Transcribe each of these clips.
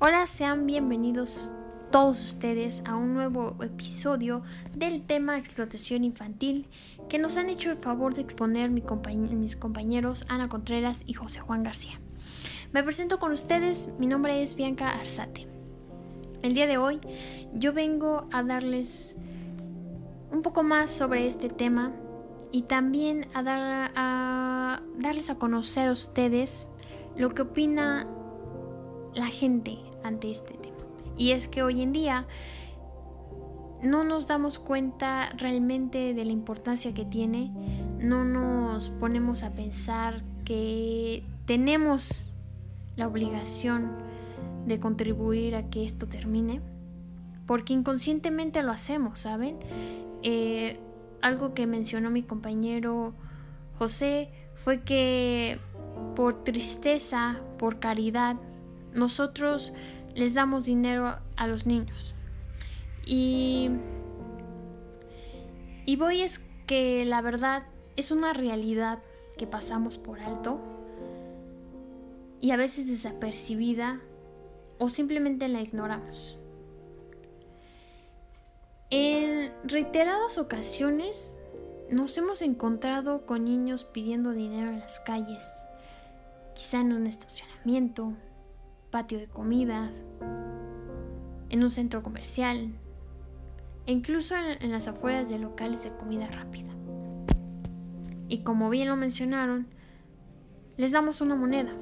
Hola, sean bienvenidos todos ustedes a un nuevo episodio del tema explotación infantil que nos han hecho el favor de exponer mis compañeros Ana Contreras y José Juan García. Me presento con ustedes, mi nombre es Bianca Arzate. El día de hoy yo vengo a darles un poco más sobre este tema y también a, dar, a darles a conocer a ustedes lo que opina la gente ante este tema. Y es que hoy en día no nos damos cuenta realmente de la importancia que tiene, no nos ponemos a pensar que tenemos la obligación de contribuir a que esto termine, porque inconscientemente lo hacemos, ¿saben? Eh, algo que mencionó mi compañero José fue que por tristeza, por caridad, nosotros les damos dinero a los niños. Y, y voy es que la verdad es una realidad que pasamos por alto y a veces desapercibida o simplemente la ignoramos. En reiteradas ocasiones nos hemos encontrado con niños pidiendo dinero en las calles, quizá en un estacionamiento, patio de comidas, en un centro comercial e incluso en, las afueras de locales de comida rápida. Y como bien lo mencionaron, les damos una moneda.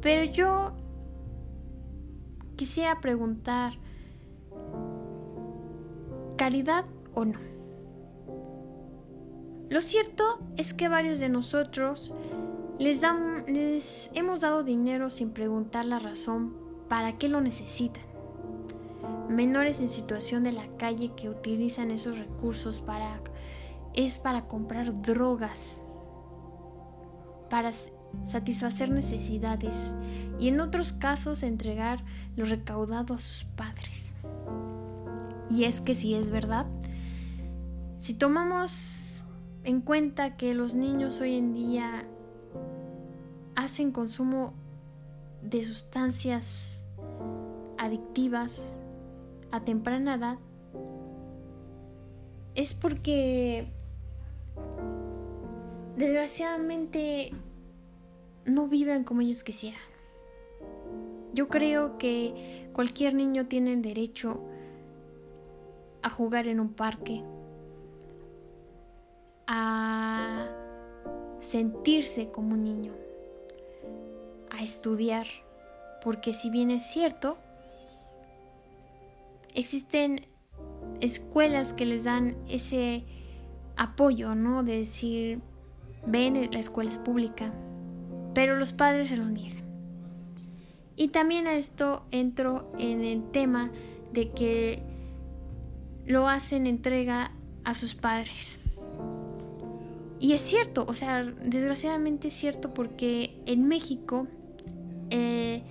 Pero yo quisiera preguntar, ¿caridad o no? Lo cierto es que varios de nosotros les, dan, les hemos dado dinero sin preguntar la razón para qué lo necesitan. Menores en situación de la calle que utilizan esos recursos para es para comprar drogas, para satisfacer necesidades y en otros casos entregar lo recaudado a sus padres. Y es que si es verdad, si tomamos en cuenta que los niños hoy en día hacen consumo de sustancias adictivas a temprana edad es porque desgraciadamente no viven como ellos quisieran. Yo creo que cualquier niño tiene el derecho a jugar en un parque, a sentirse como un niño a estudiar, porque si bien es cierto, existen escuelas que les dan ese apoyo, ¿no? De decir, ven, la escuela es pública, pero los padres se lo niegan. Y también a esto entro en el tema de que lo hacen entrega a sus padres. Y es cierto, o sea, desgraciadamente es cierto porque en México eh,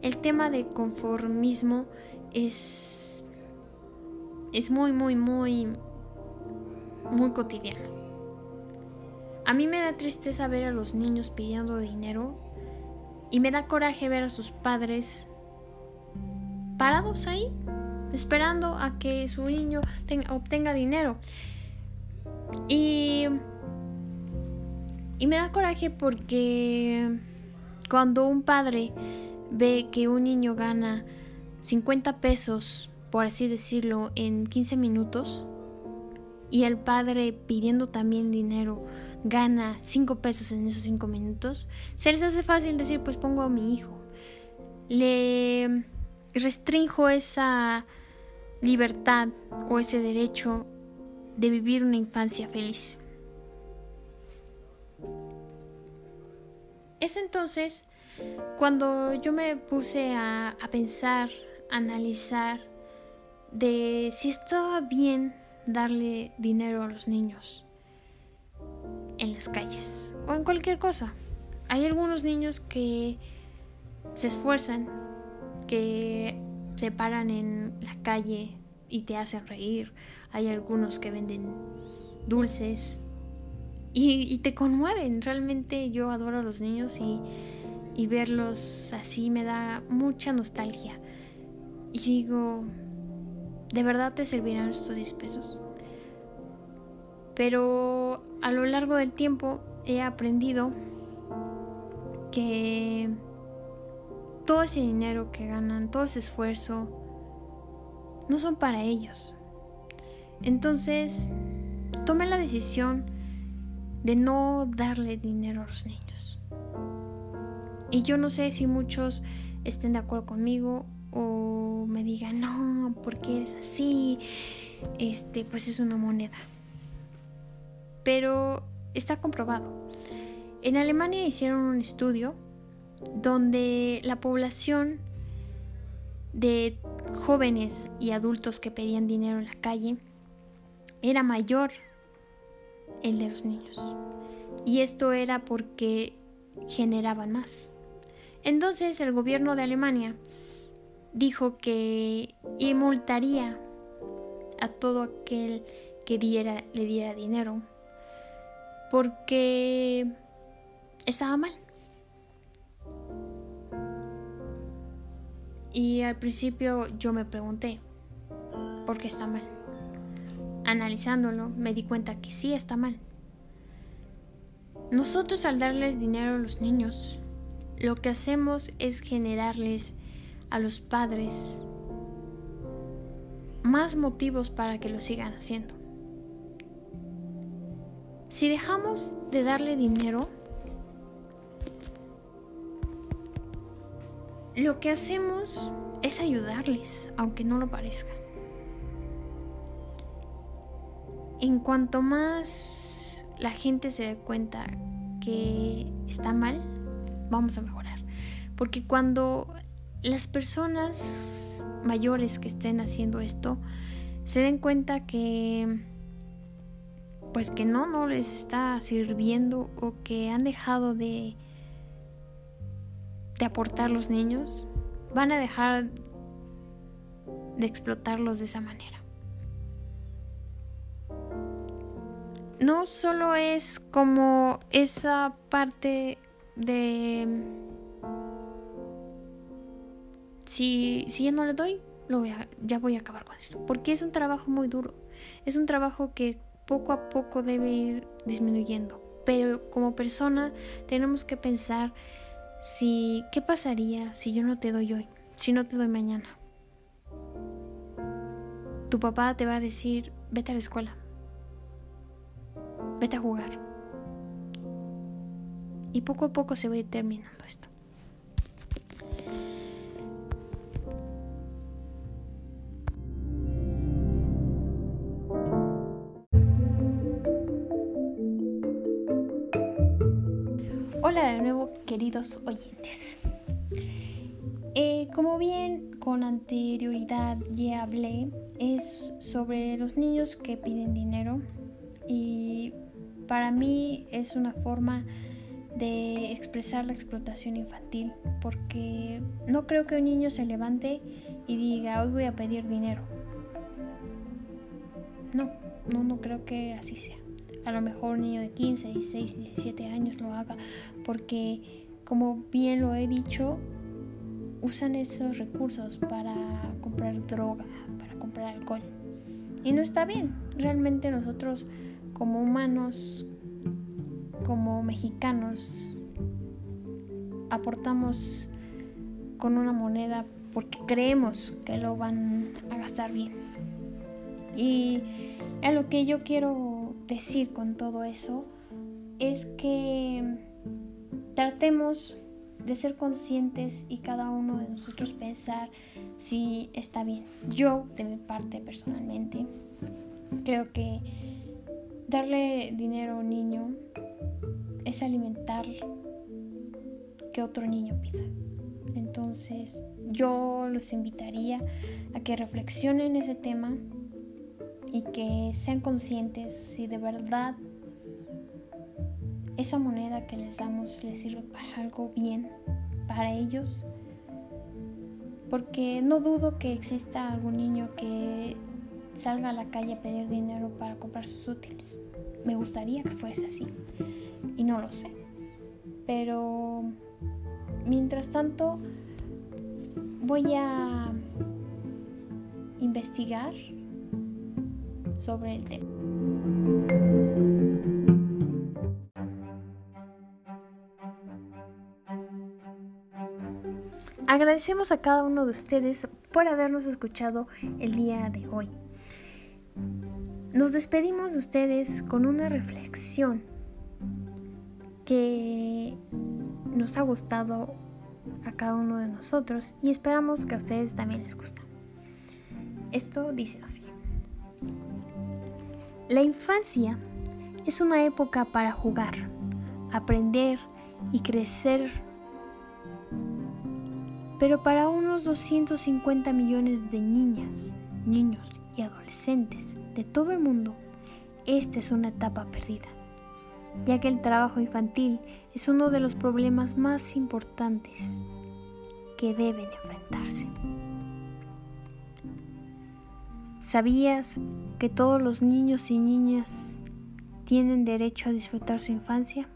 el tema de conformismo es, es muy, muy, muy, muy cotidiano. A mí me da tristeza ver a los niños pidiendo dinero y me da coraje ver a sus padres parados ahí, esperando a que su niño obtenga dinero. Y, y me da coraje porque cuando un padre ve que un niño gana 50 pesos, por así decirlo, en 15 minutos, y el padre pidiendo también dinero gana 5 pesos en esos 5 minutos, se les hace fácil decir, pues pongo a mi hijo. Le restrinjo esa libertad o ese derecho de vivir una infancia feliz. Es entonces cuando yo me puse a, pensar, a analizar de si estaba bien darle dinero a los niños en las calles o en cualquier cosa. Hay algunos niños que se esfuerzan, que se paran en la calle y te hacen reír. Hay algunos que venden dulces, y, te conmueven. Realmente yo adoro a los niños y y verlos así me da mucha nostalgia. Y digo, ¿de verdad te servirán estos 10 pesos? Pero a lo largo del tiempo he aprendido que todo ese dinero que ganan, todo ese esfuerzo, no son para ellos. Entonces, tomé la decisión de no darle dinero a los niños. Y yo no sé si muchos estén de acuerdo conmigo o me digan, no, porque eres así, este, pues es una moneda. Pero está comprobado. En Alemania hicieron un estudio donde la población de jóvenes y adultos que pedían dinero en la calle era mayor el de los niños. Y esto era porque generaban más. Entonces el gobierno de Alemania dijo que multaría a todo aquel que diera, le diera dinero porque estaba mal. Y al principio yo me pregunté, ¿por qué está mal? Analizándolo me di cuenta que sí está mal. Nosotros al darles dinero a los niños, lo que hacemos es generarles a los padres más motivos para que lo sigan haciendo. Si dejamos de darle dinero, lo que hacemos es ayudarles, aunque no lo parezca. En cuanto más la gente se dé cuenta que está mal, vamos a mejorar. Porque cuando las personas mayores que estén haciendo esto se den cuenta que pues que no, no les está sirviendo o que han dejado de de aportar los niños, van a dejar de explotarlos de esa manera. No solo es como esa parte de si, si no le doy, lo voy ya voy a acabar con esto. Porque es un trabajo muy duro. Es un trabajo que poco a poco debe ir disminuyendo. Pero como persona tenemos que pensar si, ¿qué pasaría si yo no te doy hoy? Si no te doy mañana. Tu papá te va a decir, vete a la escuela. Vete a jugar. Y poco a poco se va terminando esto. Hola de nuevo queridos oyentes. Eh, como bien con anterioridad ya hablé, es sobre los niños que piden dinero y para mí es una forma de expresar la explotación infantil porque no creo que un niño se levante y diga hoy voy a pedir dinero. No, no, no creo que así sea a lo mejor un niño de 15, 16, 17 años lo haga, porque como bien lo he dicho, usan esos recursos para comprar droga, para comprar alcohol. Y no está bien. Realmente nosotros como humanos, como mexicanos, aportamos con una moneda porque creemos que lo van a gastar bien. Y a lo que yo quiero decir con todo eso es que tratemos de ser conscientes y cada uno de nosotros pensar si está bien. Yo, de mi parte personalmente, creo que darle dinero a un niño es alimentar que otro niño pida. Entonces, yo los invitaría a que reflexionen ese tema y que sean conscientes si de verdad esa moneda que les damos les sirve para algo bien para ellos. Porque no dudo que exista algún niño que salga a la calle a pedir dinero para comprar sus útiles. Me gustaría que fuese así. Y no lo sé. Pero mientras tanto, voy a investigar sobre el tema. Agradecemos a cada uno de ustedes por habernos escuchado el día de hoy. Nos despedimos de ustedes con una reflexión que nos ha gustado a cada uno de nosotros y esperamos que a ustedes también les guste. Esto dice así. La infancia es una época para jugar, aprender y crecer, pero para unos 250 millones de niñas, niños y adolescentes de todo el mundo, esta es una etapa perdida ya que el trabajo infantil es uno de los problemas más importantes que deben enfrentarse. ¿Sabías que todos los niños y niñas tienen derecho a disfrutar su infancia?